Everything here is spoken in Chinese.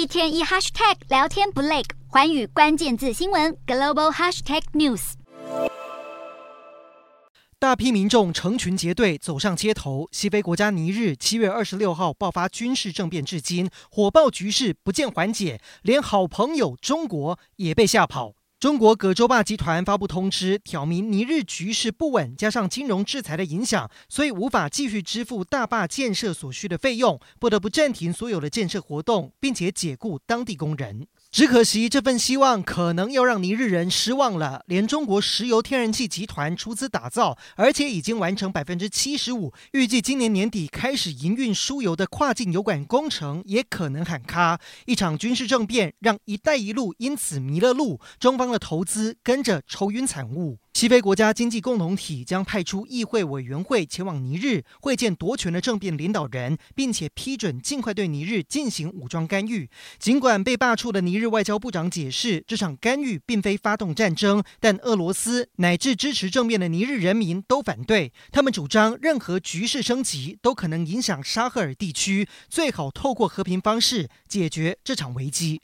一天一 hashtag 聊天不累，环宇关键字新闻 global hashtag news。大批民众成群结队走上街头。西非国家尼日七月二十六号爆发军事政变，至今火爆局势不见缓解，连好朋友中国也被吓跑。中国葛洲坝集团发布通知，挑明尼日局势不稳，加上金融制裁的影响，所以无法继续支付大坝建设所需的费用，不得不暂停所有的建设活动，并且解雇当地工人。只可惜，这份希望可能要让尼日人失望了。连中国石油天然气集团出资打造，而且已经完成百分之七十五，预计今年年底开始营运输油的跨境油管工程也可能喊卡。一场军事政变让“一带一路”因此迷了路，中方的投资跟着愁云惨雾。西非国家经济共同体将派出议会委员会前往尼日会见夺权的政变领导人，并且批准尽快对尼日进行武装干预。尽管被罢黜的尼日外交部长解释，这场干预并非发动战争，但俄罗斯乃至支持政变的尼日人民都反对。他们主张，任何局势升级都可能影响沙赫尔地区，最好透过和平方式解决这场危机。